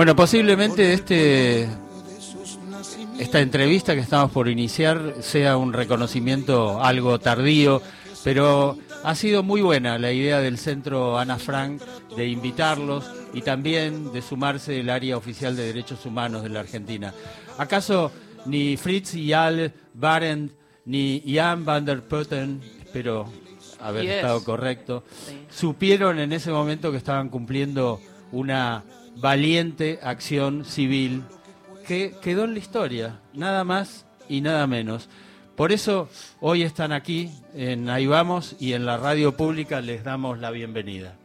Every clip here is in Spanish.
Bueno, posiblemente este esta entrevista que estamos por iniciar sea un reconocimiento algo tardío, pero ha sido muy buena la idea del Centro Ana Frank de invitarlos y también de sumarse el área oficial de derechos humanos de la Argentina. ¿Acaso ni Fritz Yal Barend ni Jan van der Putten, espero haber estado correcto, supieron en ese momento que estaban cumpliendo una valiente acción civil que quedó en la historia, nada más y nada menos. Por eso hoy están aquí en Ahí Vamos y en la radio pública les damos la bienvenida.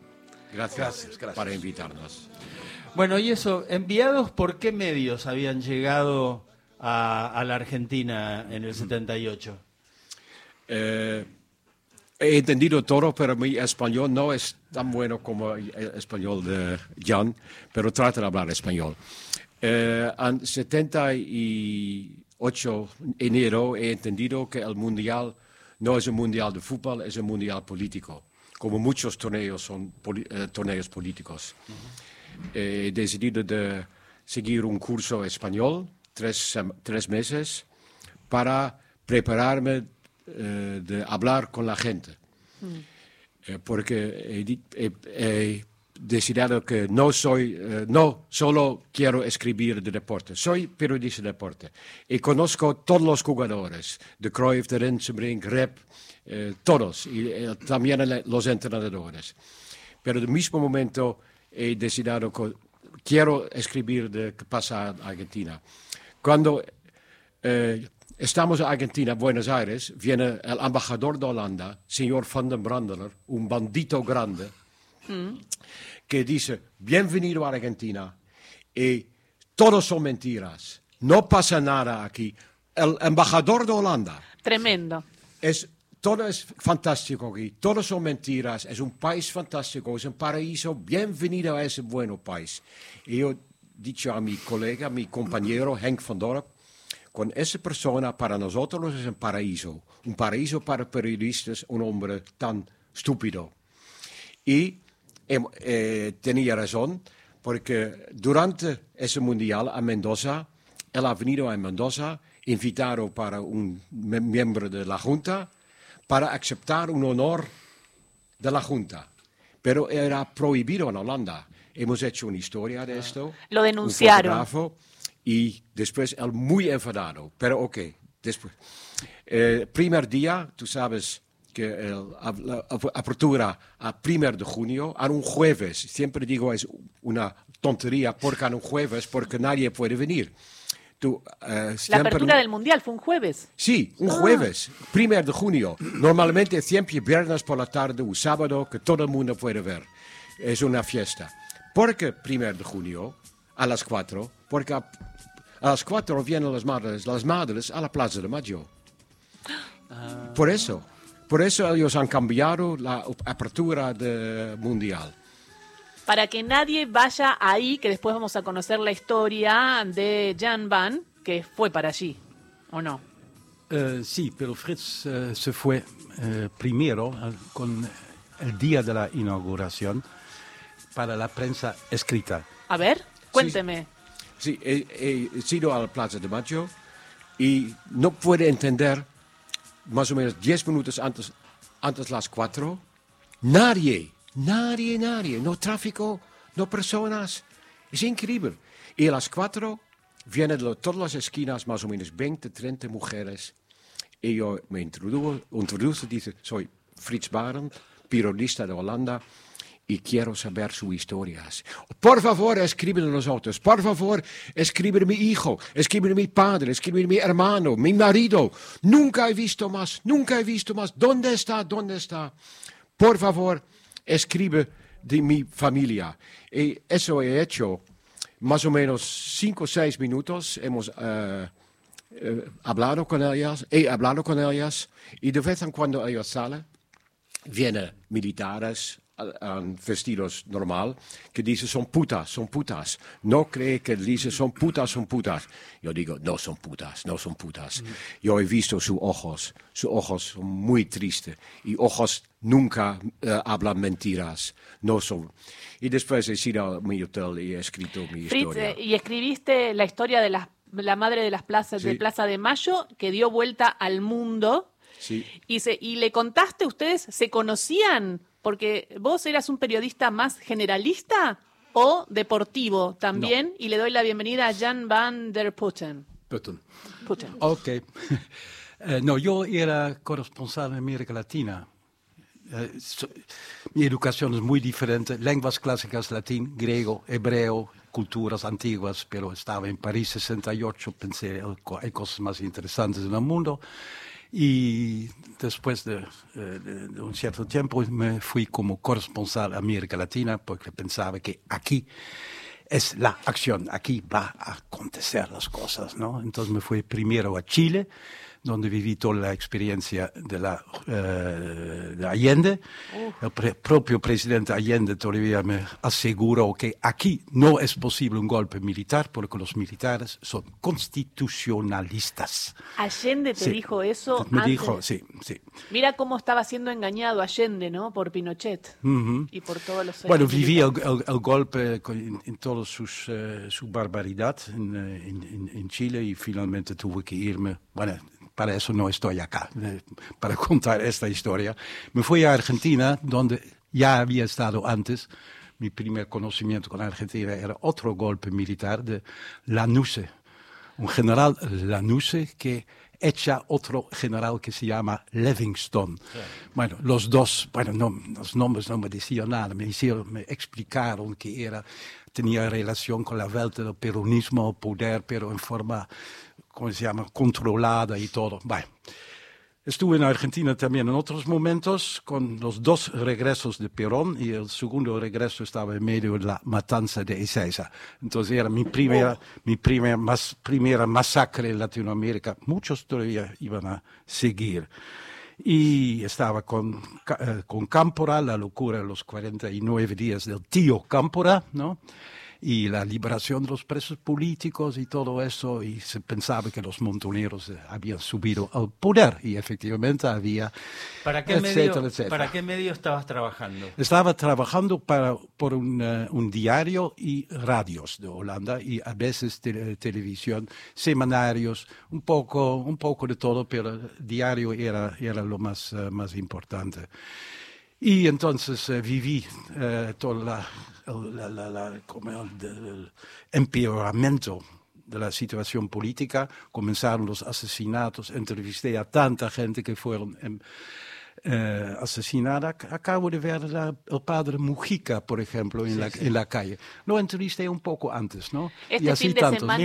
Gracias, para invitarnos. Bueno, y eso, ¿enviados por qué medios habían llegado a, la Argentina en el 78? Eh, he entendido todo, pero mi español no es tan bueno como el español de Jan, pero trata de hablar español. Eh, en 78 enero he entendido que el mundial no es un mundial de fútbol, es un mundial político, como muchos torneos son eh, torneos políticos. he decidido de seguir un curso español, tres, tres meses, para prepararme eh, de hablar con la gente. Mm. porque he decidido que no soy, eh, no solo quiero escribir de deporte, soy periodista de deporte y conozco todos los jugadores, de Cruyff, de Rensenbrink, Rep, eh, todos, y eh, también los entrenadores. Pero en el mismo momento he decidido que quiero escribir de qué pasa en Argentina. Cuando estamos en Argentina, Buenos Aires, viene el embajador de Holanda, señor Van den Brandeler, un bandito grande, mm que dice, bienvenido a Argentina, y todos son mentiras, no pasa nada aquí. El embajador de Holanda. Tremendo. Es, todo es fantástico aquí, todos son mentiras, es un país fantástico, es un paraíso, bienvenido a ese bueno país. Y yo he dicho a mi colega, a mi compañero Henk van Dorp, con esa persona para nosotros es un paraíso, un paraíso para periodistas, un hombre tan estúpido. Y eh, tenía razón, porque durante ese mundial a Mendoza, él ha venido a Mendoza, invitado para un miembro de la Junta, para aceptar un honor de la Junta. Pero era prohibido en Holanda. Hemos hecho una historia de ah. esto. Lo denunciaron. Y después él muy enfadado. Pero ok, después. Eh, primer día, tú sabes, que la apertura a 1 de junio, a un jueves. Siempre digo es una tontería porque a un jueves, porque nadie puede venir. Tú, eh, la apertura del Mundial fue un jueves. Sí, un ah. jueves, 1 de junio. Normalmente siempre viernes por la tarde o sábado que todo el mundo puede ver. Es una fiesta. ¿Por qué 1 de junio a las 4? Porque a, las 4 vienen las madres, las madres a la Plaza de Mayo. Ah. Por eso. Por eso ellos han cambiado la apertura del mundial. Para que nadie vaya ahí, que después vamos a conocer la historia de Jan Van, que fue para allí, ¿o no? Eh, sí, pero Fritz eh, se fue eh, primero con el día de la inauguración para la prensa escrita. A ver, cuénteme. Sí, he, he sido a la Plaza de Mayo y no puede entender más o menos 10 minutos antes, antes las 4, nadie, nadie, nadie, no tráfico, no personas. Es increíble. Y a las 4 vienen de todas las esquinas más o menos 20, 30 mujeres. Y yo me introdujo, dice, soy Fritz Barend, periodista de Holanda y quiero saber sus historias. Por favor, escriben nosotros. Por favor, escriben mi hijo, escriben mi padre, escriben mi hermano, mi marido. Nunca he visto más, nunca he visto más. ¿Dónde está? ¿Dónde está? Por favor, escribe de mi familia. Y eso he hecho más o menos cinco o seis minutos. Hemos eh, hablado con ellas, he hablado con ellas y de vez en cuando ellos salen, vienen militares aan vestidos normal, que dicen son putas, son putas. No cree que dicen son putas, son putas. Yo digo, no son putas, no son putas. Yo he visto sus ojos, sus ojos son muy tristes y ojos nunca eh, hablan mentiras, no son. Y después he ido a mi hotel y he escrito mi Fritz, historia. eh, y escribiste la historia de las- la madre de las plazas de Sí. Plaza de Mayo que dio vuelta al mundo Sí. y, se, y le contaste, ¿ustedes se conocían? Porque vos eras un periodista más generalista o deportivo también. Y le doy la bienvenida a Jan van der Putten. Putten. Putten. Ok. Eh, no, yo era corresponsal en América Latina. Eh, so- mi educación es muy diferente. Lenguas clásicas, latín, griego, hebreo, culturas antiguas, pero estaba en París 68, pensé, "Oh, hay cosas más interesantes en el mundo. Y después de, eh, de- de un cierto tiempo me fui como corresponsal a América Latina porque pensaba que aquí es la acción, aquí va a acontecer las cosas, ¿no? Entonces me fui primero a Chile, donde viví toda la experiencia de, la, eh, de Allende. El pre- propio presidente Allende todavía me aseguró que aquí no es posible un golpe militar porque los militares son constitucionalistas. Allende te Sí. dijo eso. Me antes. dijo, sí, sí. Mira cómo estaba siendo engañado Allende, ¿no? Por Pinochet y por todos los. Bueno, viví el, el- el golpe en, en toda sus, eh, su barbaridad eh, en- en- en Chile y finalmente tuve que irme. Bueno, para eso no estoy acá, para contar esta historia. Me fui a Argentina, donde ya había estado antes. Mi primer conocimiento con Argentina era otro golpe militar de Lanusse, un general Lanusse que echa otro general que se llama Livingston. Bueno, los dos, bueno, no, los nombres no me decían nada, me, hicieron, me explicaron que era, tenía relación con la vuelta del peronismo al poder, pero en forma, ¿cómo se llama?, controlada y todo. Bueno. Estuve en Argentina también en otros momentos con los dos regresos de Perón y el segundo regreso estaba en medio de la matanza de Ezeiza. Entonces era mi primera, mi primera, mas- primera masacre en Latinoamérica. Muchos todavía iban a seguir. Y estaba con, eh, con Cámpora, la locura de los 49 días del tío Cámpora, ¿no? Y la liberación de los presos políticos y todo eso, y se pensaba que los montoneros eh, habían subido al poder, y efectivamente había, ¿Para qué, etcétera, medio, etcétera. ¿Para qué medio estabas trabajando? Estaba trabajando para, por un, eh, un diario y radios de Holanda, y a veces tele- televisión, semanarios, un poco, un poco de todo, pero diario era, era lo más, eh, más importante. Y entonces eh, viví eh, todo la, la- la- el empeoramiento de la situación política. Comenzaron los asesinatos, entrevisté a tanta gente que fueron em, eh, asesinada. Ac- Acabo de ver la- el padre Mujica, por ejemplo, en, la, en la calle. Lo entrevisté un poco antes, ¿no? Este y así fin de tantos. semana-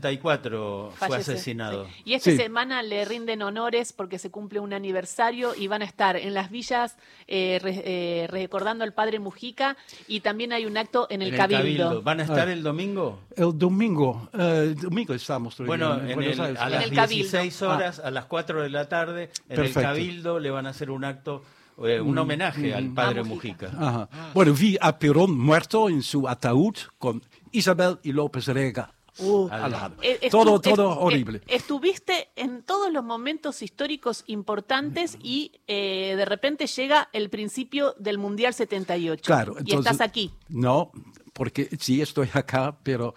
1974 fue Fallece, asesinado. sí. Y esta Sí. semana le rinden honores porque se cumple un aniversario y van a estar en las villas eh, re- eh, recordando al padre Mujica y también hay un acto en el, En el Cabildo. Cabildo. ¿Van a estar Ah. el domingo? El domingo, eh, el domingo estamos Bueno, en en el- a las el Cabildo. 16 horas, a las 4 de la tarde, en Perfecto. el Cabildo le van a hacer un acto, eh, un homenaje al padre A Mujica. Mujica. Ajá. Bueno, vi a Perón muerto en su ataúd con Isabel y López Rega uh, al lado. Eh, estu- todo, todo eh, horrible. estuviste en todos los momentos históricos importantes y eh, de repente llega el principio del Mundial 78. Claro, y entonces. estás aquí. No, porque sí estoy acá, pero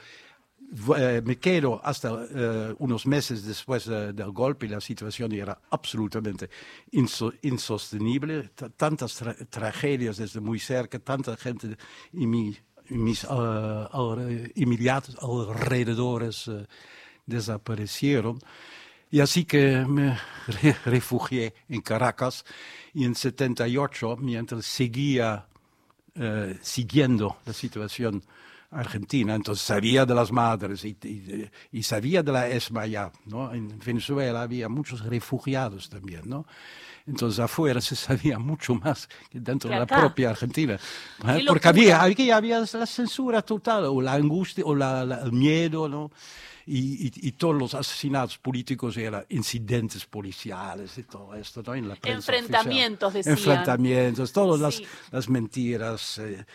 me quedo hasta eh, unos meses después eh, del golpe y la situación era absolutamente inso- insostenible. Tantas tra- tragedias desde muy cerca, tanta gente y mi- mis eh, alre- inmediatos alrededores eh, desaparecieron. Y así que me re- refugié en Caracas y en 78, mientras seguía eh, siguiendo la situación argentina, entonces sabía de las madres y, y- y sabía de la ESMA ya, ¿no? En Venezuela había muchos refugiados también, ¿no? Entonces afuera se sabía mucho más que dentro Que de la propia Argentina. ¿eh? Porque había, aquí había la censura total, o la angustia, o la- la- el miedo, ¿no? y, y- y todos los asesinatos políticos eran incidentes policiales y todo esto, ¿no? En la prensa Enfrentamientos, oficial. decían. Enfrentamientos, todas las, Sí. las mentiras eh,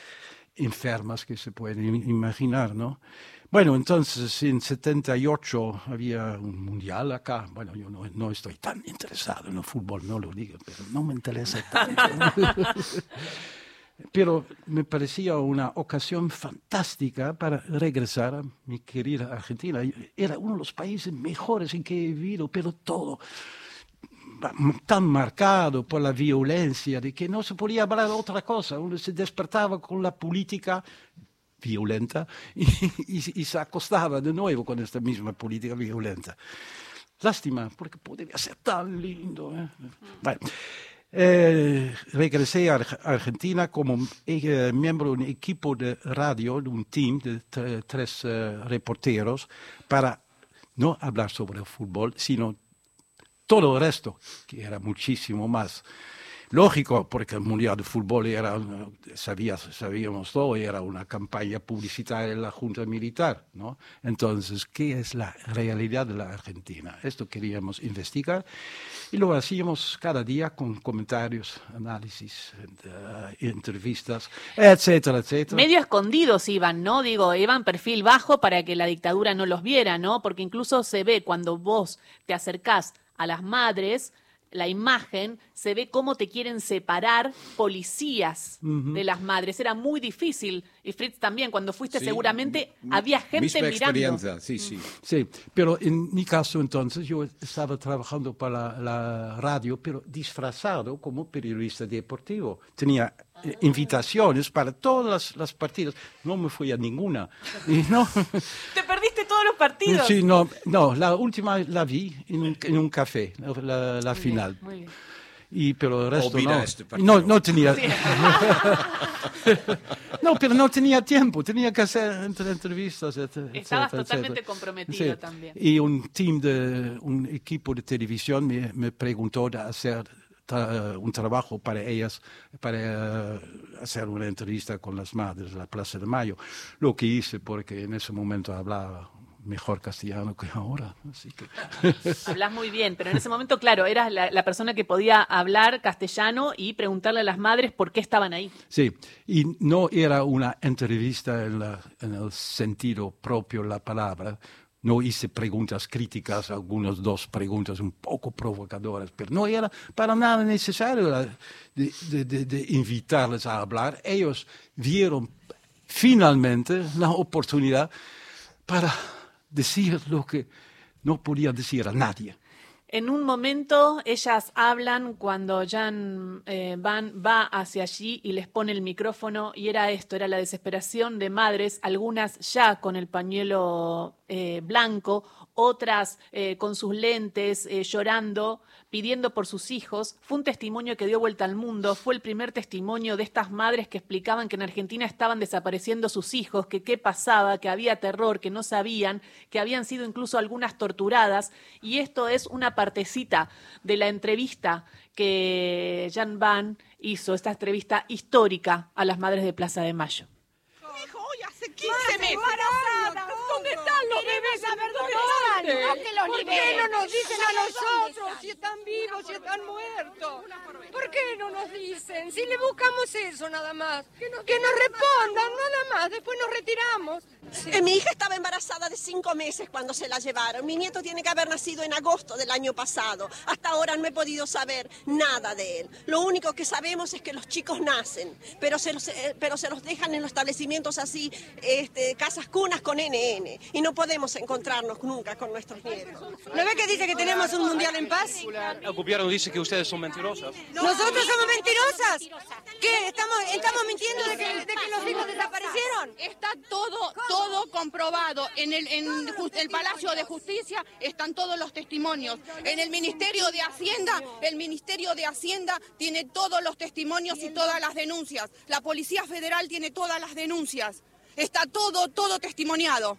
enfermas que se pueden im- imaginar, ¿no? Bueno, entonces en 78 había un mundial acá. Bueno, yo no, no estoy tan interesado en el fútbol, no lo digo, pero no me interesa tanto. Pero me parecía una ocasión fantástica para regresar a mi querida Argentina. Era uno de los países mejores en que he vivido, pero todo tan marcado por la violencia de que no se podía hablar de otra cosa. Uno se despertaba con la política violenta y, y- y se acostaba de nuevo con esta misma política violenta. Lástima, porque podría ser tan lindo. ¿eh? Bueno, eh, regresé a Ar- Argentina como eh, miembro de un equipo de radio, de un team de tre- tres eh, reporteros, para no hablar sobre el fútbol, sino todo el resto, que era muchísimo más. Lógico, porque el Mundial de Fútbol era, sabía- sabíamos todo, era una campaña publicitaria de la Junta Militar, ¿no? Entonces, ¿qué es la realidad de la Argentina? Esto queríamos investigar y lo hacíamos cada día con comentarios, análisis, eh, entrevistas, etcétera, etcétera. Medio escondidos iban, ¿no? Digo, iban perfil bajo para que la dictadura no los viera, ¿no? Porque incluso se ve cuando vos te acercás a las madres, la imagen, se ve cómo te quieren separar policías de las madres. Era muy difícil. Y Fritz también, cuando fuiste Sí, seguramente había gente misma mirando. experiencia, sí, sí. Sí, pero en mi caso entonces yo estaba trabajando para la, la radio, pero disfrazado como periodista deportivo. Tenía invitaciones para todas las, las partidas. No me fui a ninguna. Y no, Te perdiste todos los partidos. sí, no, no, la última la vi en un, en un café, la, la Muy final. bien, muy bien. Y, pero el resto Olvida no. este no. No tenía. no, pero no tenía tiempo. Tenía que hacer entre- entrevistas. Estabas etcétera, totalmente etcétera. comprometido Sí. también. Y un team de un equipo de televisión me, me preguntó de hacer tra- un trabajo para ellas, para eh, hacer una entrevista con las madres de la Plaza de Mayo. Lo que hice porque en ese momento hablaba mejor castellano que ahora. Así que Hablas muy bien, pero en ese momento, claro, eras la, la persona que podía hablar castellano y preguntarle a las madres por qué estaban ahí. Sí, y no era una entrevista en, la- en el sentido propio de la palabra. No hice preguntas críticas, algunas dos preguntas un poco provocadoras, pero no era para nada necesario de invitarles a hablar. Ellos vieron finalmente la oportunidad para decir lo que no podía decir a nadie. En un momento ellas hablan cuando Jan eh, Van va hacia allí y les pone el micrófono y era esto, era la desesperación de madres, algunas ya con el pañuelo eh, blanco, otras eh, con sus lentes, eh, llorando, pidiendo por sus hijos. Fue un testimonio que dio vuelta al mundo, fue el primer testimonio de estas madres que explicaban que en Argentina estaban desapareciendo sus hijos, que qué pasaba, que había terror, que no sabían, que habían sido incluso algunas torturadas. Y esto es una partecita de la entrevista que Jan Van hizo, esta entrevista histórica a las madres de Plaza de Mayo. Dijo hoy hace 15 meses. ¿Dónde están los bebés? ¿Dónde están? ¿Por qué no nos dicen a nosotros si están vivos, si están muertos? ¿Por qué no nos dicen? Si le buscamos eso nada más. Que nos respondan nada más, después nos retiramos. Eh, Mi hija estaba embarazada de cinco meses cuando se la llevaron. Mi nieto tiene que haber nacido en agosto del año pasado. Hasta ahora no he podido saber nada de él. Lo único que sabemos es que los chicos nacen, pero se los, eh, pero se los dejan en los establecimientos así, este, casas cunas con NN. Y no podemos encontrarnos nunca con nuestros nietos. ¿No ve que dice que tenemos un mundial en paz? El gobierno dice que ustedes son mentirosas. ¿Nosotros somos mentirosas? ¿Qué? ¿Estamos, estamos mintiendo de que, de que los hijos desaparecieron? Está todo, todo comprobado. En el, en el Palacio de Justicia están todos los testimonios. En el Ministerio de Hacienda, el Ministerio de Hacienda tiene todos los testimonios y todas las denuncias. La Policía Federal tiene todas las denuncias. Está todo, todo testimoniado.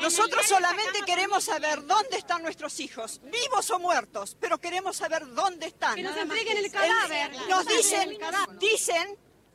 Nosotros solamente queremos saber dónde están nuestros hijos, vivos o muertos, pero queremos saber dónde están. Que nos entreguen el cadáver. Nos dicen, dicen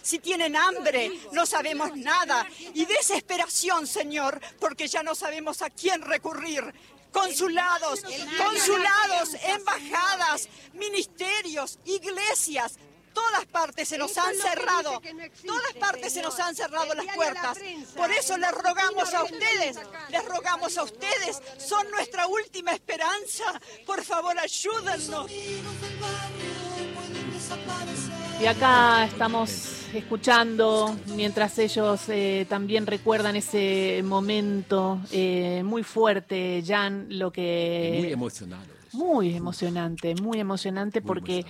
si tienen hambre, no sabemos nada. Y desesperación, Señor, porque ya no sabemos a quién recurrir. Consulados, consulados, embajadas, ministerios, iglesias, todas partes se nos han cerrado, todas partes se nos han cerrado las puertas. Por eso les rogamos a ustedes, les rogamos a ustedes, son nuestra última esperanza. Por favor, ayúdennos. Y acá estamos escuchando, mientras ellos eh, también recuerdan ese momento eh, muy fuerte, Jan, lo que... Muy emocionado. Muy emocionante, muy emocionante porque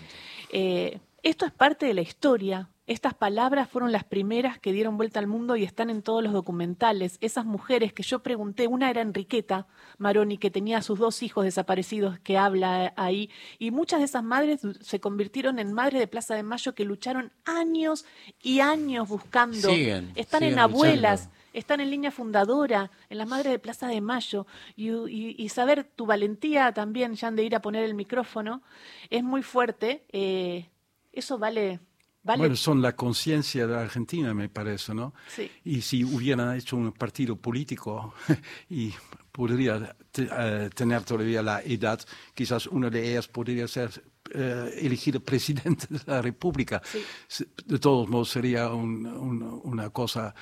eh, esto es parte de la historia. Estas palabras fueron las primeras que dieron vuelta al mundo y están en todos los documentales. Esas mujeres que yo pregunté, una era Enriqueta Maroni, que tenía a sus dos hijos desaparecidos, que habla ahí, y muchas de esas madres se convirtieron en madres de Plaza de Mayo que lucharon años y años buscando. Siguen, están en abuelas, luchando. están en línea fundadora, en las madres de Plaza de Mayo, y, y- y saber tu valentía también, Jan, de ir a poner el micrófono, es muy fuerte. eh, eso vale, vale. Bueno, son la conciencia de Argentina, me parece, ¿no? Sí. Y si hubieran hecho un partido político y podría eh, tener todavía la edad, quizás una de ellas podría ser eh, elegido presidente de la República. Se- De todos modos, sería un- un- una cosa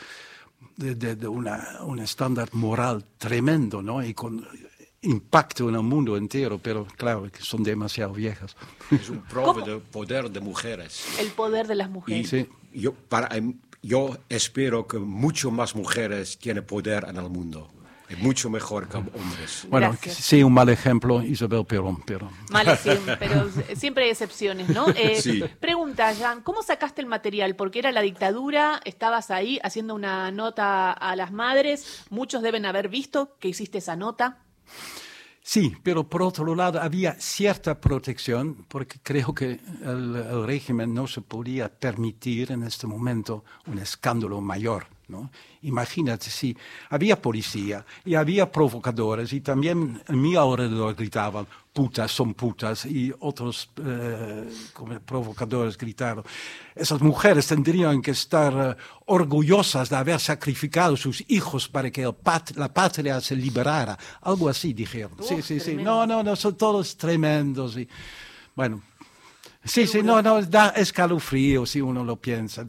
de, de- de una, un estándar moral tremendo, ¿no? Y con impacto en el mundo entero, pero claro, que son demasiado viejas. Es un ¿Cómo? de poder de mujeres. el poder de las Y mujeres. Sí. yo, para, em, yo espero que mucho más mujeres tienen poder en el mundo. Es mucho mejor que hombres. Bueno, Gracias. sí, un mal ejemplo, Isabel Perón, pero... Vale, sí, pero siempre hay excepciones, ¿no? Eh, Sí. Pregunta, Jan, ¿cómo sacaste el material? Porque era la dictadura, estabas ahí haciendo una nota a las madres, muchos deben haber visto que hiciste esa nota. Sí, pero por otro lado había cierta protección porque creo que el, régimen no se podía permitir en este momento un escándalo mayor. ¿no? Imagínate si había policía y había provocadores y también en mi alrededor gritaban putas son putas y otros eh, como provocadores gritaron. Esas mujeres tendrían que estar eh, orgullosas de haber sacrificado sus hijos para que pat- la patria se liberara. Algo así dijeron. sí, Uf, sí, sí. tremendo. No, no, no, son todos tremendos. Y, bueno, sí, sí, no, no, da escalofrío si uno lo piensa.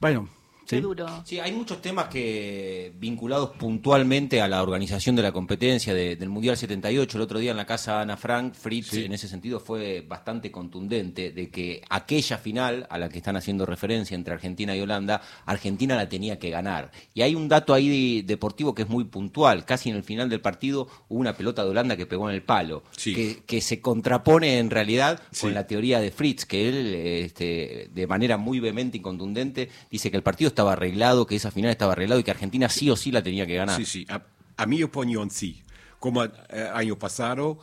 Bueno, Qué sí. duro. Sí, hay muchos temas que vinculados puntualmente a la organización de la competencia de- del Mundial 78. El otro día en la casa Ana Frank, Fritz en ese sentido fue bastante contundente de que aquella final a la que están haciendo referencia entre Argentina y Holanda, Argentina la tenía que ganar. Y hay un dato ahí de- deportivo que es muy puntual. Casi en el final del partido hubo una pelota de Holanda que pegó en el palo, Sí. que, que se contrapone en realidad Sí. con la teoría de Fritz, que él, este, de manera muy vehemente y contundente, dice que el partido estaba arreglado, que esa final estaba arreglado y que Argentina sí o sí la tenía que ganar. Sí, sí. A, a mi opinión, sí. Como el año pasado,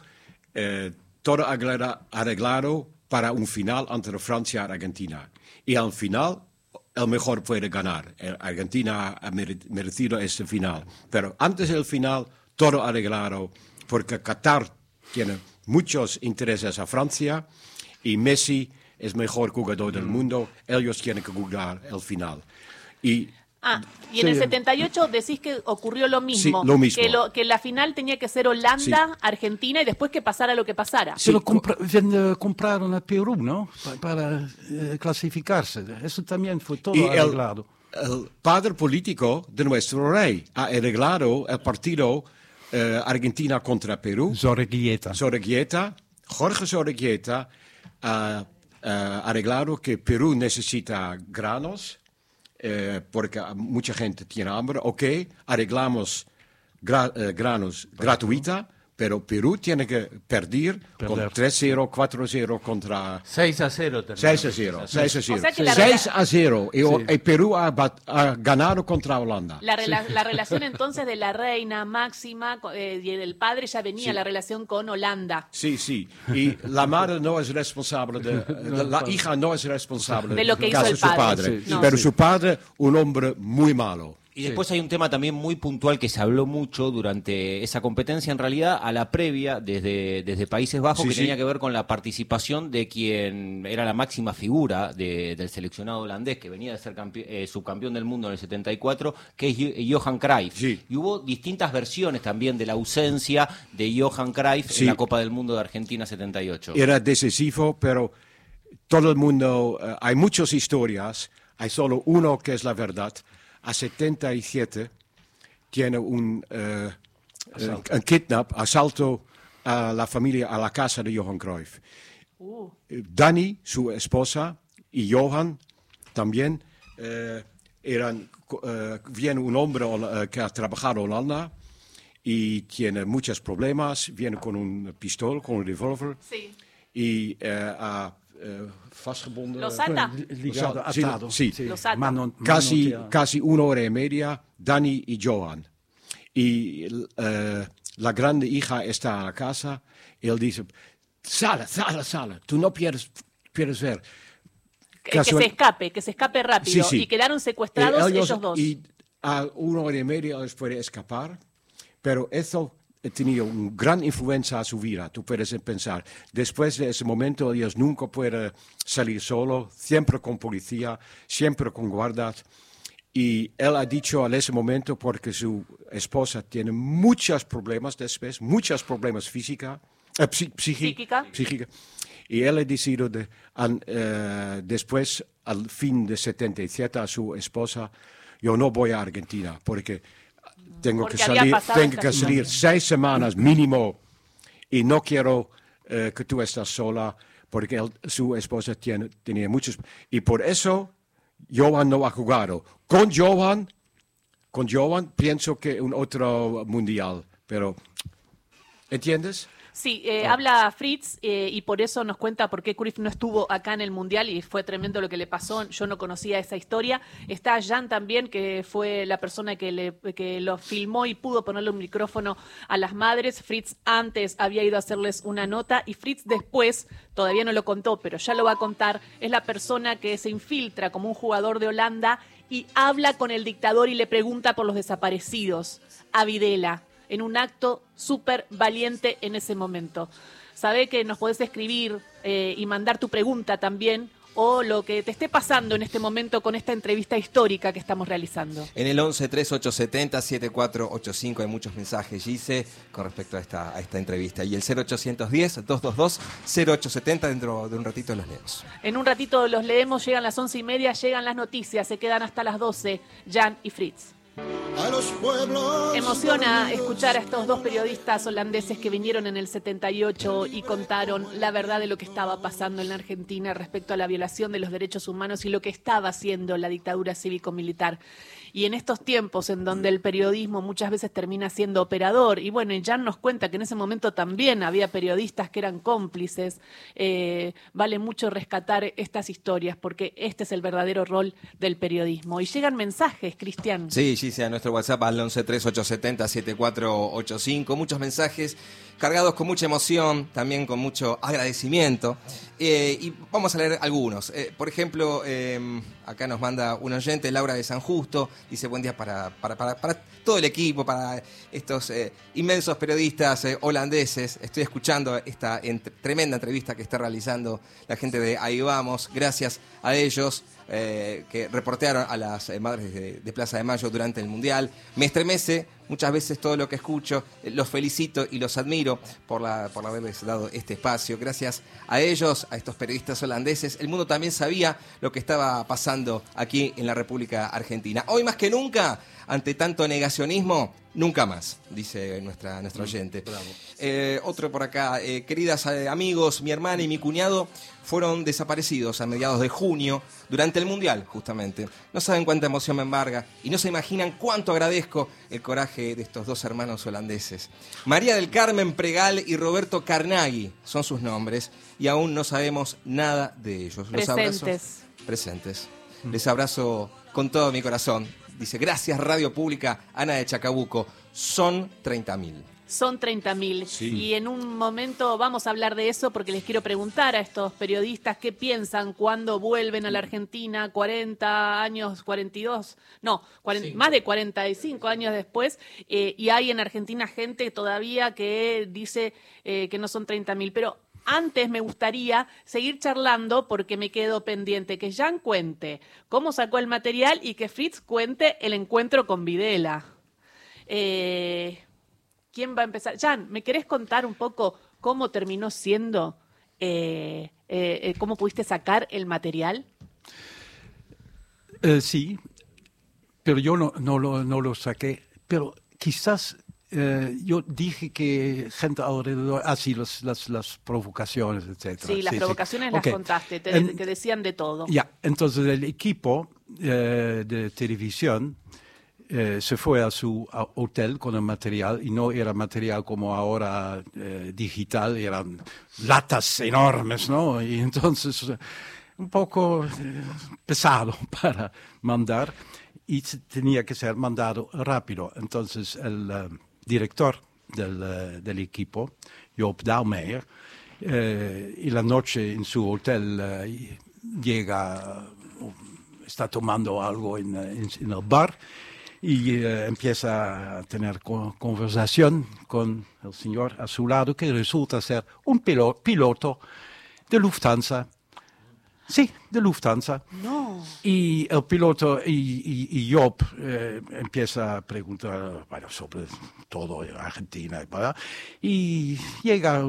eh, todo arregla- arreglado para un final entre Francia y Argentina. Y al final, el mejor puede ganar. Eh, Argentina ha mere- merecido ese final. Pero antes del final, todo arreglado, porque Qatar tiene muchos intereses a Francia y Messi es mejor jugador del mundo. Ellos tienen que jugar el final. Y Ah, y en el 78 decís que ocurrió lo mismo. Sí, lo mismo. Que, lo- que la final tenía que ser Holanda, Argentina y después que pasara lo que pasara. Se lo compra- compraron a Perú, ¿no? Pa- para eh, clasificarse. Eso también fue todo Y el, arreglado. el padre político de nuestro rey ha arreglado el partido eh, Argentina contra Perú. Zorreguieta. Zorreguieta, Jorge Zorreguieta ha ha arreglado que Perú necesita granos eh, porque mucha gente tiene hambre. Ok, arreglamos gra- eh, granos gratuita pero Perú tiene que perder, con Perder. 3-0, 4-0 contra 6 a 0 terminó. 6 a 0. 6 a 0. O sea que la 6 rela- a 0. Y, Sí. Perú ha, ha ganado contra Holanda. La, rela- la relación entonces de la reina Máxima eh, y del padre ya venía Sí. la relación con Holanda. Sí, sí. Y la madre no es responsable, de, de- la hija no es responsable De lo que hizo el de su padre. padre. Sí, sí, pero sí. su padre, un hombre muy malo. Y después hay un tema también muy puntual que se habló mucho durante esa competencia, en realidad a la previa desde, desde Países Bajos, Sí, que sí. tenía que ver con la participación de quien era la máxima figura de- del seleccionado holandés, que venía de ser eh, subcampeón del mundo en el 74, que es Jo- Johan Cruyff. Sí. Y hubo distintas versiones también de la ausencia de Johan Cruyff Sí. en la Copa del Mundo de Argentina 78. Era decisivo, pero todo el mundo, eh, hay muchas historias, hay solo uno que es la verdad. A 77 tiene un, eh, un kidnap, asalto a la familia, a la casa de Johan Cruyff. Uh, Dani, su esposa, y Johan también eh, eran, viene un hombre que ha trabajado en Holanda y tiene muchos problemas, viene con un pistol, con un revólver sí. y ha vastgebonden. Los ata. Ligado, Sí, atado. sí. Los ata. Mano- casi, casi una hora y media, Dani y Johan. Y eh, la grande hija está en la casa y él dice, sale, sale, sale, tú no pierdes, pierdes ver. Que, se escape, que se escape rápido. Sí, sí. Y quedaron secuestrados Eh, ellos, dos. Y a una hora y media les puede escapar, pero eso tenido una gran influencia a su vida. Tú puedes pensar, después de ese momento ellos nunca pueden salir solo, siempre con policía, siempre con guardas. Y él ha dicho en ese momento, porque su esposa tiene muchos problemas después, muchos problemas física, eh, psí- psíqui- Psíquica. psíquica. Y él ha decidido de, an- eh, después, al fin de 77, a su esposa, yo no voy a Argentina porque tengo Porque que salir, tengo que salir seis semanas mínimo y no quiero eh, que tú estás sola porque él- su esposa tiene, tenía muchos... Y por eso Johan no ha jugado. Con Johan, con Johan pienso que un otro mundial, pero... ¿Entiendes? Sí, eh, Ah. habla Fritz eh, y por eso nos cuenta por qué Cruyff no estuvo acá en el Mundial y fue tremendo lo que le pasó. Yo no conocía esa historia. Está Jan también, que fue la persona que, le, que lo filmó y pudo ponerle un micrófono a las madres. Fritz antes había ido a hacerles una nota y Fritz después, todavía no lo contó, pero ya lo va a contar, es la persona que se infiltra como un jugador de Holanda y habla con el dictador y le pregunta por los desaparecidos. A Videla en un acto súper valiente en ese momento. Sabe que nos podés escribir eh, y mandar tu pregunta también o lo que te esté pasando en este momento con esta entrevista histórica que estamos realizando. En el 11 3870 7485 hay muchos mensajes, Gise, con respecto a esta, a esta entrevista. Y el 0810 222 0870, dentro de un ratito los leemos. En un ratito los leemos, llegan las once y media, llegan las noticias, se quedan hasta las 12, Jan y Fritz. Emociona escuchar a estos dos periodistas holandeses que vinieron en el 78 y contaron la verdad de lo que estaba pasando en la Argentina respecto a la violación de los derechos humanos y lo que estaba haciendo la dictadura cívico-militar. Y en estos tiempos en donde el periodismo muchas veces termina siendo operador, y bueno, y Jan nos cuenta que en ese momento también había periodistas que eran cómplices, eh, vale mucho rescatar estas historias porque este es el verdadero rol del periodismo. Y llegan mensajes, Cristian. Sí, Gise, a nuestro WhatsApp al 11 3870 7485. Muchos mensajes cargados con mucha emoción, también con mucho agradecimiento. Eh, y vamos a leer algunos. Eh, por ejemplo, eh, acá nos manda un oyente, Laura de San Justo, dice buen día para, para, para, todo el equipo, para estos eh, inmensos periodistas eh, holandeses. Estoy escuchando esta tremenda entrevista que está realizando la gente de Ahí Vamos. Gracias a ellos. Eh, que reportearon a las eh, madres de, Plaza de Mayo durante el Mundial. Me estremece muchas veces todo lo que escucho. Eh, Los felicito y los admiro por, por haberles dado este espacio. Gracias a ellos, a estos periodistas holandeses, el mundo también sabía lo que estaba pasando aquí en la República Argentina. Hoy más que nunca, ante tanto negacionismo, Nunca más, dice nuestra, nuestra oyente. Eh, otro por acá, eh, queridas eh, amigos, mi hermana y mi cuñado fueron desaparecidos a mediados de junio durante el Mundial, justamente. No saben cuánta emoción me embarga y no se imaginan cuánto agradezco el coraje de estos dos hermanos holandeses. María del Carmen Pregal y Roberto Carnaghi son sus nombres y aún no sabemos nada de ellos. Los abrazo- Presentes. presentes. Les abrazo con todo mi corazón. Dice, gracias Radio Pública, Ana de Chacabuco. Son 30.000. Son 30.000. Y en un momento vamos a hablar de eso porque les quiero preguntar a estos periodistas qué piensan cuando vuelven a la Argentina 40 años, 42, no, 40 más de 45 años después. eh, y hay en Argentina gente todavía que dice eh, que no son 30.000. Pero antes me gustaría seguir charlando porque me quedo pendiente que Jan cuente cómo sacó el material y que Fritz cuente el encuentro con Videla. Eh, ¿Quién va a empezar? Jan, ¿me querés contar un poco cómo terminó siendo, eh, eh, cómo pudiste sacar el material? Sí, pero yo no lo saqué. Pero quizás eh, yo dije que gente alrededor, así las, las, las provocaciones, etc. Sí, las provocaciones las Ok. contaste, te- En- que decían de todo. Ya, entonces el equipo eh, de televisión eh, se fue a su a- hotel con el material y no era material como ahora eh, digital, eran latas enormes, ¿no? Y entonces un poco eh, pesado para mandar y tenía que ser mandado rápido. Entonces el eh, director del, eh, del equipo, Joop Daalmeijer, eh, y la noche en su hotel eh, llega, está tomando algo en, en- en el bar y eh, empieza a tener co- conversación con el señor a su lado, que resulta ser un pilo- piloto de Lufthansa. Sí, de Lufthansa. No. Y el piloto y, y, y Job eh, empieza a preguntar bueno, sobre todo en Argentina. Y llega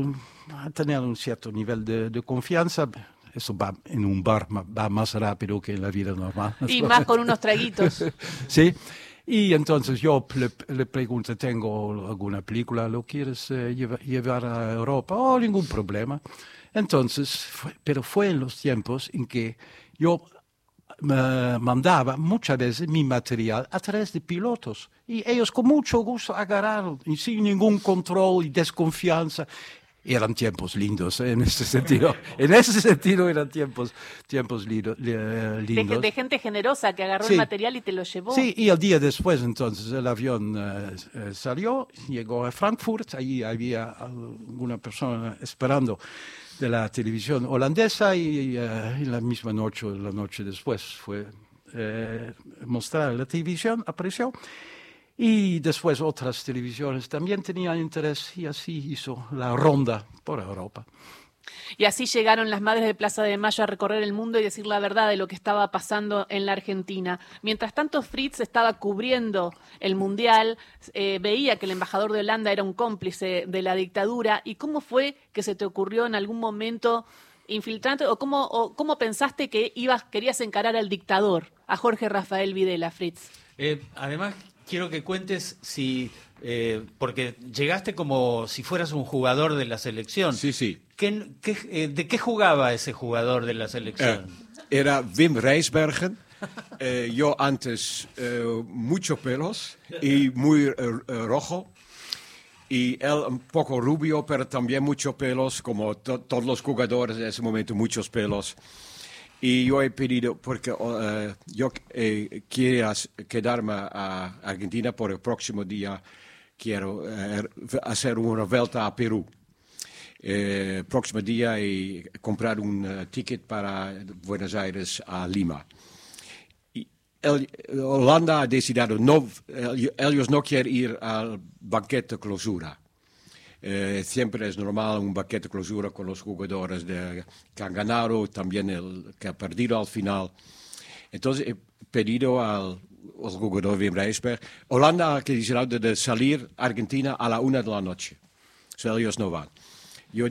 a tener un cierto nivel de, de confianza. Eso va en un bar va más rápido que en la vida normal. Y más con unos traguitos. sí. Y entonces yo le, le pregunto, ¿tengo alguna película? ¿Lo quieres eh, lleva- llevar a Europa? Oh, ningún problema. Entonces, fue- pero fue en los tiempos en que yo me mandaba muchas veces mi material a través de pilotos. Y ellos con mucho gusto agarraron, y sin ningún control y desconfianza. Eran tiempos lindos ¿eh? en ese sentido. En ese sentido eran tiempos, tiempos lindo- li- De, lindos. de gente generosa que agarró Sí. el material y te lo llevó. Sí, y el día después entonces el avión eh, eh, salió, llegó a Frankfurt, allí había alguna persona esperando de la televisión holandesa y, eh, y la misma noche, la noche después fue eh, mostrada en la televisión, apareció. Y después otras televisiones también tenían interés y así hizo la ronda por Europa. Y así llegaron las madres de Plaza de Mayo a recorrer el mundo y decir la verdad de lo que estaba pasando en la Argentina. Mientras tanto, Fritz estaba cubriendo el Mundial, eh, veía que el embajador de Holanda era un cómplice de la dictadura. ¿Y cómo fue que se te ocurrió en algún momento infiltrante o cómo, o cómo pensaste que ibas, querías encarar al dictador, a Jorge Rafael Videla, Fritz? Eh, además, quiero que cuentes si, eh, porque llegaste como si fueras un jugador de la selección. Sí, sí. ¿Qué, qué, eh, ¿De qué jugaba ese jugador de la selección? Eh, era Wim Reisbergen. Eh, yo antes muchos pelos y muy rojo. Y él un poco rubio, pero también muchos pelos, como to- todos los jugadores en ese momento, muchos pelos. Y yo he pedido, porque eh, yo eh, quiero quedarme a Argentina por el próximo día, quiero hacer una vuelta a Perú. Eh, próximo día y comprar un eh, ticket para Buenos Aires a Lima. El- Holanda ha decidido, no, el- ellos no quieren ir al banquete clausura. Eh, siempre es normal un banquete clausura con los jugadores de, ganado, también el que ha perdido al final. Entonces he pedido al, al jugador Wim Reisberg, Holanda ha decidido de salir Argentina a la una de la noche. O sea, ellos no van. Yo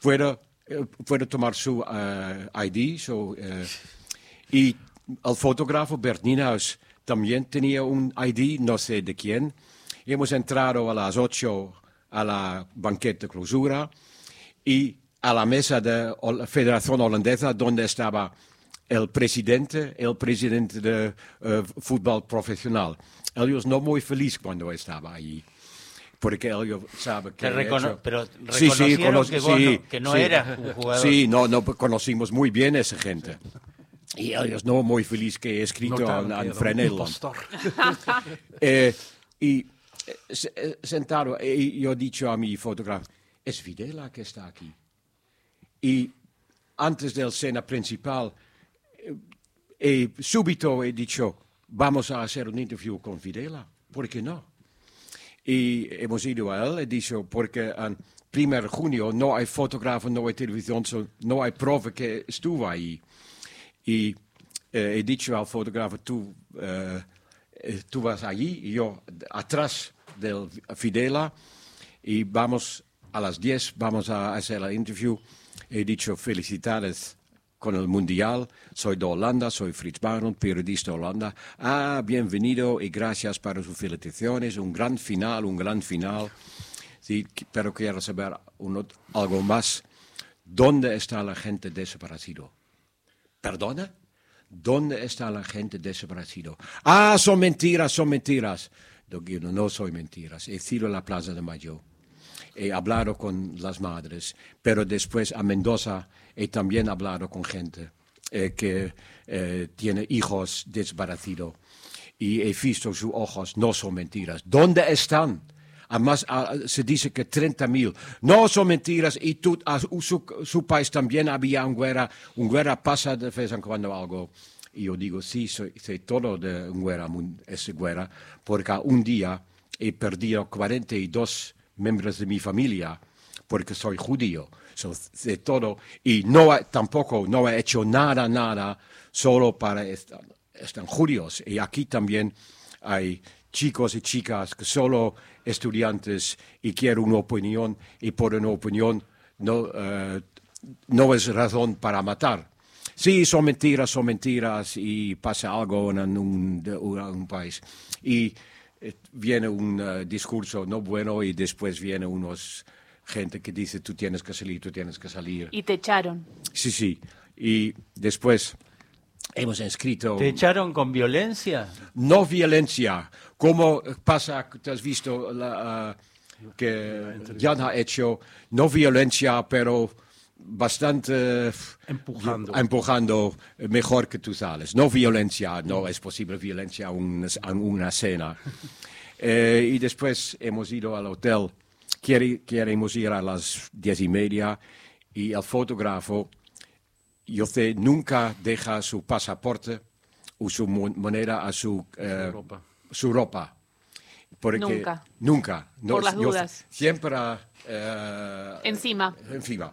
puedo, eh, puedo tomar su eh, ID, su, eh, y el fotógrafo Bert Nienhuis también tenía un ID, no sé de quién. Hemos entrado a las 8 a la banquete de clausura y a la mesa de la Federación Holandesa donde estaba el presidente, el presidente de eh, fútbol profesional. Ellos no muy feliz cuando estaba allí. Porque ellos saben que... Te recono- hecho- pero Sí, sí, que vos sí, no- que no sí. eras un jugador. Sí, no, no conocimos muy bien a esa gente. Y ellos no muy feliz que he escrito Notaron a, a era. Eh, y eh, se- eh, sentado, y yo he dicho a mi fotógrafo, es Videla que está aquí. Y antes de la escena principal, eh, eh, súbito he dicho, vamos a hacer un interview con Videla, ¿por qué no? Y hemos ido a él, he dicho, porque en 1 de junio no hay fotógrafo, no hay televisión, no hay prueba que estuvo ahí. Y eh, he dicho al fotógrafo, tú, eh, eh, tú vas allí, y yo atrás del Fidela, y vamos a las 10, vamos a hacer el interview. He dicho, felicidades con el Mundial, soy de Holanda, soy Frits Baron, periodista de Holanda. Ah, bienvenido y gracias para sus felicitaciones, un gran final, un gran final. Sí, pero quiero saber un algo más. ¿Dónde está la gente desaparecido? ¿Perdona? ¿Dónde está la gente desaparecido? Ah, son mentiras, son mentiras. Yo no, soy mentiras. He ido a la Plaza de Mayo. He hablado con las madres, pero después a Mendoza he también hablado con gente eh, que eh, tiene hijos desaparecidos. Y he visto sus ojos, no son mentiras. ¿Dónde están? Además, ah, se dice que 30.000. No son mentiras. Y tú, a su, su país también había una guerra. Una guerra pasa de vez en cuando algo. Y yo digo, sí, soy, sé todo de una guerra, esa guerra, porque un día he perdido 42 miembros de mi familia porque soy judío. So, sé todo. Y no, tampoco no he hecho nada, nada, solo para estar, están judíos. Y aquí también hay chicos y chicas que solo estudiantes y quieren una opinión y por una opinión no, eh, no es razón para matar. Sí, son mentiras, son mentiras y pasa algo en un, de- un país. Y eh, viene un eh, discurso no bueno y después viene unos gente que dice tú tienes que salir, tú tienes que salir. Y te echaron. Sí, sí. Y después hemos escrito... ¿Te echaron con violencia? No violencia, como pasa, te has visto la, ah, que Jan ha hecho, no violencia, pero bastante Empujando. empujando mejor que tú sales. No violencia, no es posible violencia en una, en una cena. Eh, y después hemos ido al hotel, Quiere- queremos ir a las diez y media, y el fotógrafo, yo sé, nunca deja su pasaporte o su mon- moneda a su, eh, ropa. su ropa. Porque Nunca. Nunca. Por las yo dudas. Siempre eh, Encima. encima.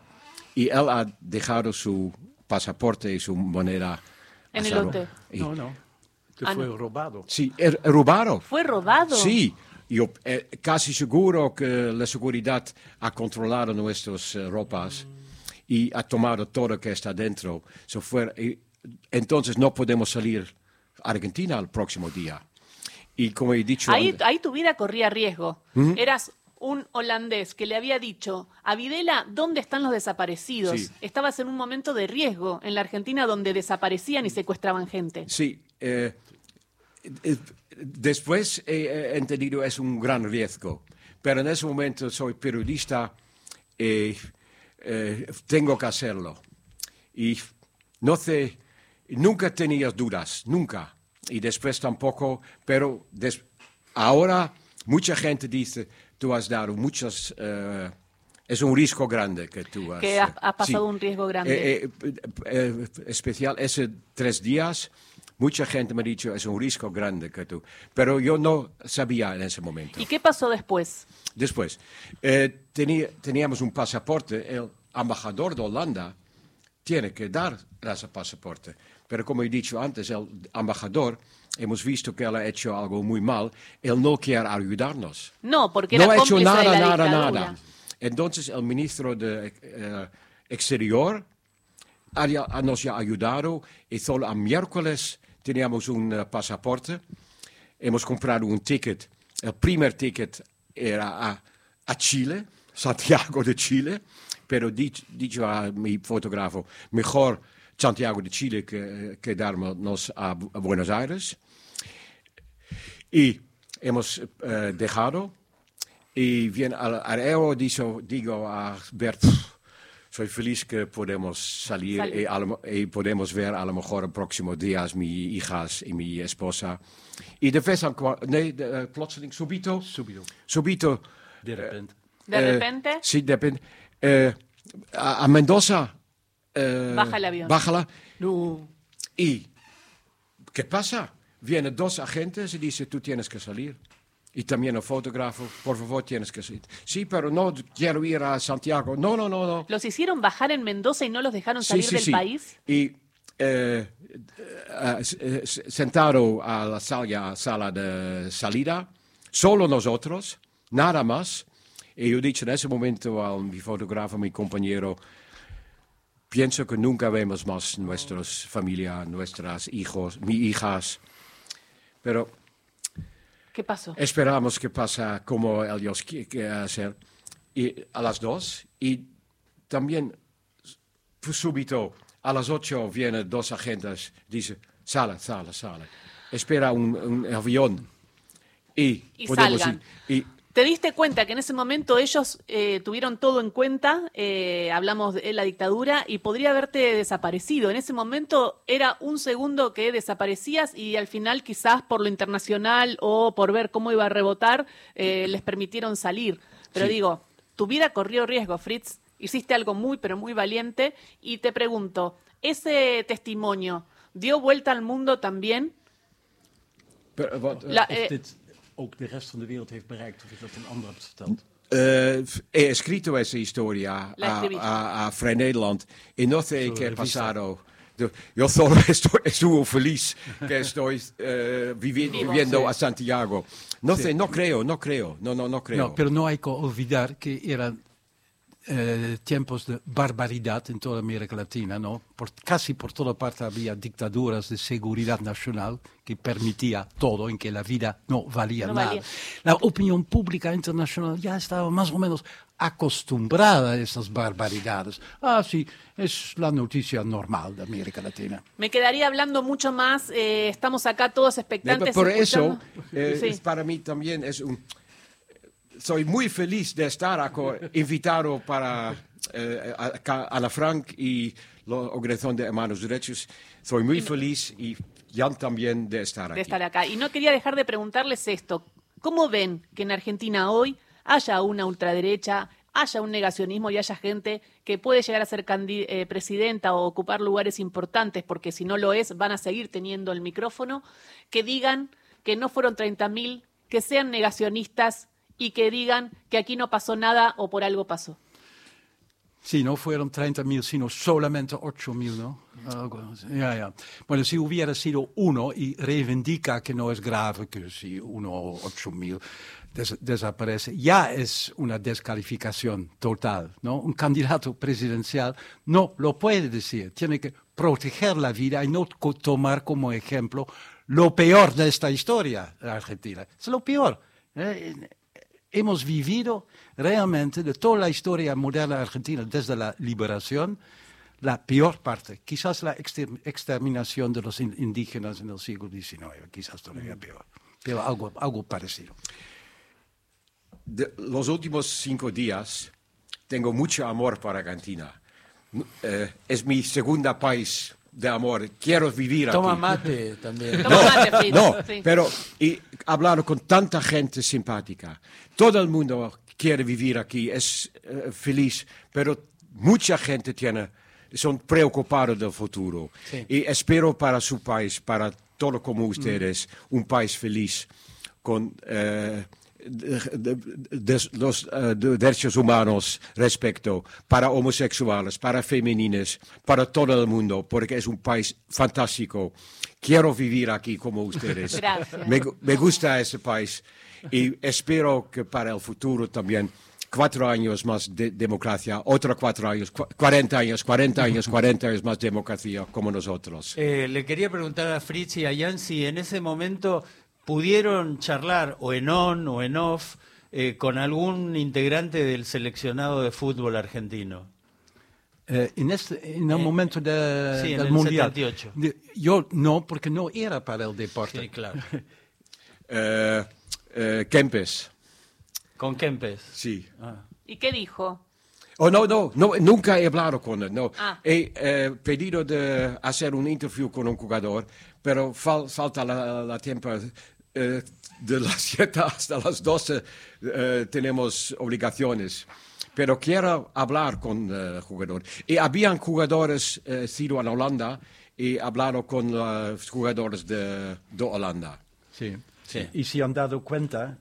Y él ha dejado su pasaporte y su moneda. En el hotel. No, no. Que Ah, fue no. robado. Sí, er- robado. ¿Fue robado? Sí, yo eh, casi seguro que la seguridad ha controlado nuestras eh, ropas y ha tomado todo lo que está dentro. So fue- y- entonces no podemos salir a Argentina el próximo día. Y como he dicho, Ahí, antes- ahí tu vida corría riesgo. Ujú. Eras un holandés que le había dicho a Videla dónde están los desaparecidos. Sí. Estabas en un momento de riesgo en la Argentina donde desaparecían y secuestraban gente. Sí, eh, eh, después he eh, entendido es un gran riesgo, pero en ese momento soy periodista y eh, tengo que hacerlo. Y no sé, nunca tenías dudas, nunca. Y después tampoco, pero des- ahora mucha gente dice, tú has dado muchas... eh, es un riesgo grande que tú has... Que has, has sí. pasado un riesgo grande. Eh, eh, eh, especial, ese tres días, mucha gente me ha dicho, es un riesgo grande que tú. Pero yo no sabía en ese momento. ¿Y qué pasó después? Después, eh, tenía- teníamos un pasaporte, el embajador de Holanda tiene que dar ese pasaporte. Pero como he dicho antes, el embajador, hemos visto que él ha hecho algo muy mal, él no quiere ayudarnos No, porque era no ha hecho de nada, la nada, nada. Entonces el ministro de eh, Exterior ha nos ha ayudado y solo a miércoles teníamos un eh, pasaporte. Hemos comprado un ticket el primer ticket era a, a Chile, Santiago de Chile, pero dicho, dicho a mi fotógrafo, mejor Santiago de Chile que quedarnos a, a Buenos Aires. Y hemos eh, dejado. Y bien, al, al digo, digo a Bert, soy feliz que podemos salir Salir. y, a lo- y podemos ver a lo mejor en próximos días mi hijas y mi esposa. Y de vez en cuando, nee, de, eh, plotseling, subito, Subito. subito, De repente. De eh, repente, sí, de repente, eh, a, a Mendoza. eh, Baja el avión. Bájala. Y, ¿qué pasa? Vienen dos agentes y dicen, tú tienes que salir. Y también el fotógrafo, por favor, tienes que salir. Sí, pero no quiero ir a Santiago. No, no, no, no. los hicieron bajar en Mendoza y no los dejaron Sí, salir sí, del sí. país. Y eh, eh, eh, sentado a la sala, sala de salida, solo nosotros, nada más. Y yo dicho en ese momento a mi fotógrafo, a mi compañero, pienso que nunca vemos más nuestras familias, nuestras hijos, mis hijas. Pero ¿Qué pasó? Esperamos que pasa como ellos qui- quieren hacer. Y a las dos. Y también, súbito, a las ocho vienen dos agentes. Dice, sala, sala, sala. Espera un, un avión. Y, Y podemos ir. Y ¿Te diste cuenta que en ese momento ellos eh, tuvieron todo en cuenta? Eh, hablamos de la dictadura y podría haberte desaparecido. En ese momento era un segundo que desaparecías y al final quizás por lo internacional o por ver cómo iba a rebotar eh, les permitieron salir. Pero Sí. digo, tu vida corrió riesgo, Fritz. Hiciste algo muy, pero muy valiente. Y te pregunto, ¿ese testimonio dio vuelta al mundo también? pero La- ook de rest van de wereld heeft bereikt, of je dat een ander hebt verteld. Eh, he escrito esa historia a, a, a Vrij Nederland y no sé qué pasado. Yo, solo estoy, estuve feliz que estoy eh, viviendo a Santiago. No sé, no creo, no creo, no, no, no creo. No, pero no hay que olvidar que eran eh, tiempos de barbaridad en toda América Latina, ¿no? Por, casi por toda parte había dictaduras de seguridad nacional que permitía todo, en que la vida no valía No nada. valía. La opinión pública internacional ya estaba más o menos acostumbrada a esas barbaridades. Ah, sí, es la noticia normal de América Latina. Me quedaría hablando mucho más. eh, estamos acá todos expectantes. por eso, escuchando- eh, Sí. es para mí también es un... Soy muy feliz de estar aco- invitado para eh, Frank y la Organización de Hermanos Derechos. Soy muy feliz y Jan también de estar aquí. de estar acá. Y no quería dejar de preguntarles esto. ¿Cómo ven que en Argentina hoy haya una ultraderecha, haya un negacionismo y haya gente que puede llegar a ser eh, presidenta o ocupar lugares importantes, porque si no lo es, van a seguir teniendo el micrófono, que digan que no fueron 30.000, que sean negacionistas y que digan que aquí no pasó nada o por algo pasó? Sí, no fueron 30.000, sino solamente 8.000, ¿no? Algo. Ya, ya. Bueno, si hubiera sido uno y reivindica que no es grave que si uno o 8.000 des- desaparece, ya es una descalificación total, ¿no? Un candidato presidencial no lo puede decir, tiene que proteger la vida y no co- tomar como ejemplo lo peor de esta historia de Argentina. Es lo peor. ¿eh? Hemos vivido realmente de toda la historia moderna argentina, desde la liberación, la peor parte, quizás la exter- exterminación de los in- indígenas en el siglo XIX, quizás todavía peor, pero algo, algo parecido. de los últimos cinco días tengo mucho amor para Argentina. Eh, es mi segunda país de amor. Quiero vivir Toma aquí. mate también. Toma mate. No, Sí. pero y hablar con tanta gente simpática. Todo el mundo quiere vivir aquí, es eh, feliz, pero mucha gente tiene, son preocupados del futuro. Sí. Y espero para su país, para todo como ustedes, un país feliz con eh, de, de- de- los eh, de derechos humanos respecto para homosexuales, para femeninas, para todo el mundo, porque es un país fantástico. Quiero vivir aquí como ustedes. Gracias. Me, me gusta ese país y espero que para el futuro también cuatro años más de democracia, otros cuatro años, cu- 40 años, 40 años, 40 años más democracia como nosotros. Eh, le quería preguntar a Fritz y a Jan si en ese momento ¿pudieron charlar o en on o en off eh, con algún integrante del seleccionado de fútbol argentino? Eh, en, este, en el momento de- sí, en del el Mundial. 78. De- yo no, porque no era para el deporte. Sí, claro. Eh, eh, Kempes, Con Kempes. sí. ¿Y qué dijo? Oh, no, no, no, nunca he hablado con él. No. Ah. He eh, pedido de hacer un interview con un jugador, pero fal- falta la, la tiempo. Eh, de las 7 hasta las 12 eh, tenemos obligaciones. Pero quiero hablar con el jugador. Y habían jugadores eh, sido en Holanda y hablado con los jugadores de, de Holanda. Sí. Sí. Y se han dado cuenta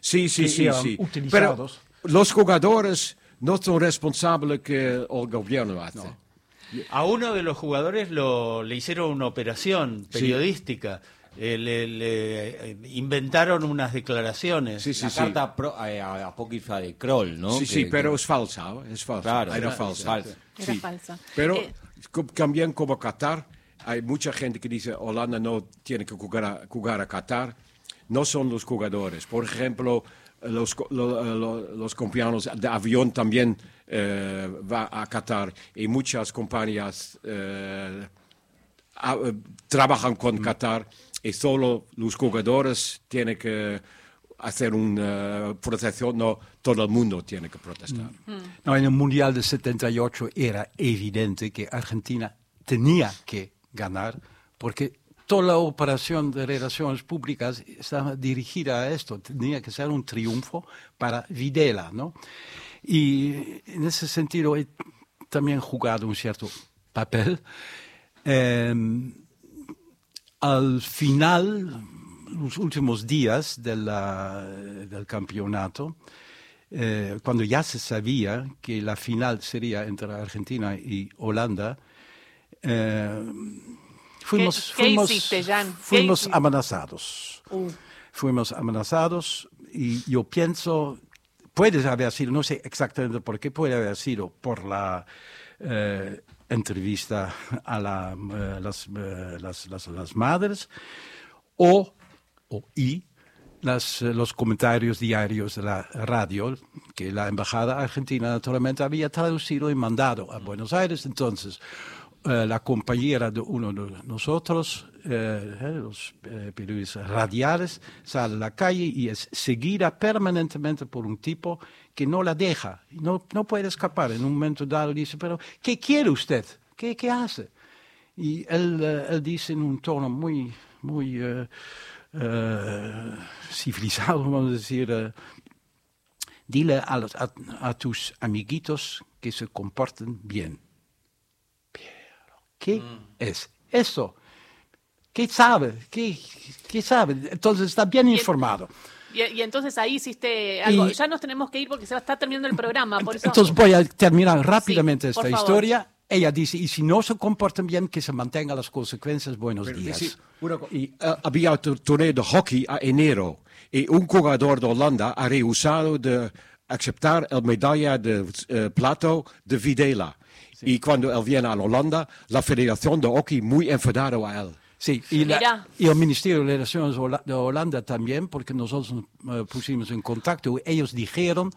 Sí, sí, que sí, eran sí. utilizados. Pero los jugadores no son responsables que el gobierno hace. A uno de los jugadores lo, le hicieron una operación periodística. Eh, le, le, eh, inventaron unas declaraciones. Sí, sí, la sí. carta pro- eh, apócrifa de Kroll, ¿no? Sí, Que- sí, pero que- es falsa, ¿eh? es falsa. Claro, era era falsa. falsa. Era Sí. falsa. Pero Eh, también como Qatar, hay mucha gente que dice Holanda no tiene que jugar a, jugar a Qatar. No son los jugadores. Por ejemplo, los, lo- lo- los compañeros de avión también eh, va a Qatar y muchas compañías eh, a- eh, trabajan con Qatar y solo los jugadores tienen que hacer una protección, no todo el mundo tiene que protestar. No, en el Mundial de 78 era evidente que Argentina tenía que ganar porque toda la operación de relaciones públicas estaba dirigida a esto. Tenía que ser un triunfo para Videla, ¿no? Y en ese sentido he también jugado un cierto papel. Em, al final, los últimos días de la- del campeonato, eh, cuando ya se sabía que la final sería entre Argentina y Holanda, eh, fuimos, qué fuimos, hiciste, Jan? ¿Qué fuimos hiciste? amenazados. Uh. Fuimos amenazados y yo pienso, puede haber sido, no sé exactamente por qué, puede haber sido por la eh, entrevista a la, eh, las, madres o, o y las, eh, los comentarios diarios de la radio que la embajada argentina naturalmente había traducido y mandado a Buenos Aires. Entonces, la compañera de uno de nosotros, los periodistas radiales, sale a la calle y es seguida permanentemente por un tipo que no la deja, no, no puede escapar. En un momento dado dice, pero ¿qué quiere usted? ¿Qué, qué hace? Y él, eh, él dice en un tono muy, muy eh, eh, civilizado, vamos a decir, eh, dile a, los- a- a tus amiguitos que se comporten bien. Pero, ¿qué es eso? ¿Qué sabe? ¿Qué, qué sabe? Entonces está bien informado. Y, y entonces ahí hiciste algo. Y- ya nos tenemos que ir porque se va a estar terminando el programa. Por eso, Entonces voy a terminar rápidamente Sí, esta historia. Ella dice, y si no se comportan bien, que se mantengan las consecuencias. Buenos Pero, días. sí, co- y, eh, había un torneo de hockey a enero y un jugador de Holanda ha rehusado de aceptar la medalla de eh, plato de Videla. Y cuando él viene a Holanda, la Federación de Hockey muy enfadado a él. Sí, y, la- y el Ministerio de Relaciones de Holanda también, porque nosotros nos pusimos en contacto, ellos dijeron,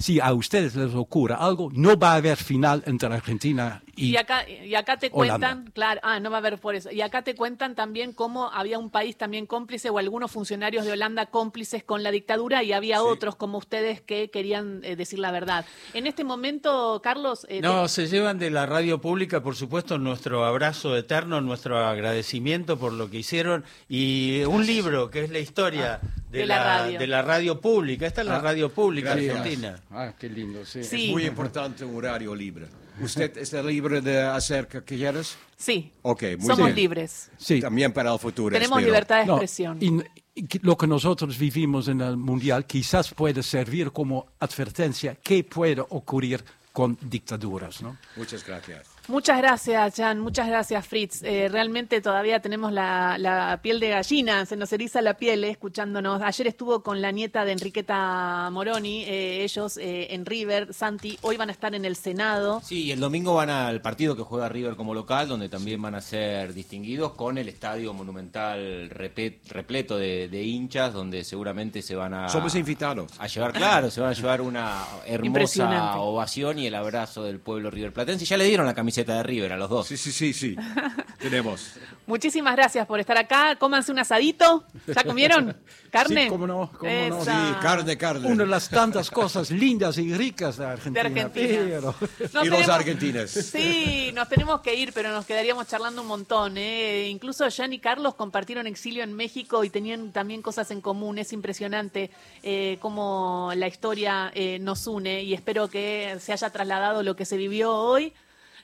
si a ustedes les ocurra algo, no va a haber final entre Argentina y... Y acá, y acá te Holanda. cuentan, claro, ah, no va a haber por eso. Y acá te cuentan también cómo había un país también cómplice o algunos funcionarios de Holanda cómplices con la dictadura y había otros como ustedes que querían eh, decir la verdad. En este momento, Carlos, eh, No, se llevan de la radio pública, por supuesto, nuestro abrazo eterno, nuestro agradecimiento por lo que hicieron y un libro que es la historia de, De la radio. de la radio pública. Esta es la Ah, radio pública gracias. argentina. Ah, qué lindo, sí. Sí. Es muy importante un horario libre. ¿Usted está libre de hacer que quieras? sí, Ok, muy somos bien. libres. Sí. También para el futuro. Tenemos espero. libertad de No, expresión. y, y lo que nosotros vivimos en el Mundial quizás puede servir como advertencia que puede ocurrir con dictaduras, ¿no? Muchas gracias. Muchas gracias, Jan. Muchas gracias, Fritz. Eh, realmente todavía tenemos la, la piel de gallina, se nos eriza la piel eh, escuchándonos. Ayer estuvo con la nieta de Enriqueta Moroni, eh, ellos eh, en River, Santi, hoy van a estar en el Senado. Sí, y el domingo van al partido que juega River como local, donde también van a ser distinguidos con el estadio monumental repet- repleto de, de hinchas, donde seguramente se van a, Somos invitados. a llevar, claro, se van a llevar una hermosa ovación y el abrazo del pueblo riverplatense. Ya le dieron la camiseta de River a los dos. Sí, sí, sí, sí. Tenemos. Muchísimas gracias por estar acá. Cómanse un asadito. ¿Ya comieron? ¿Carne? Sí, cómo no, cómo no. Sí, carne, carne. Una de las tantas cosas lindas y ricas de Argentina. De Argentina. pero- y los argentinos. Sí, nos tenemos que ir, pero nos quedaríamos charlando un montón. ¿eh? Incluso Jan y Carlos compartieron exilio en México y tenían también cosas en común. Es impresionante eh, cómo la historia eh, nos une y espero que se haya trasladado lo que se vivió hoy.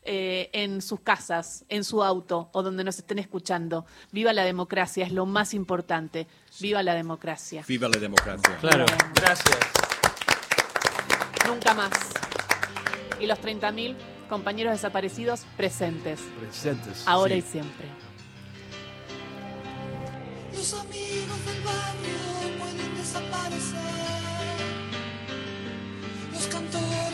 Eh, en sus casas, en su auto o donde nos estén escuchando. Viva la democracia, es lo más importante. Viva la democracia. Viva la democracia. Claro, gracias. Nunca más. Y los 30.000 compañeros desaparecidos presentes. Presentes. Ahora y siempre.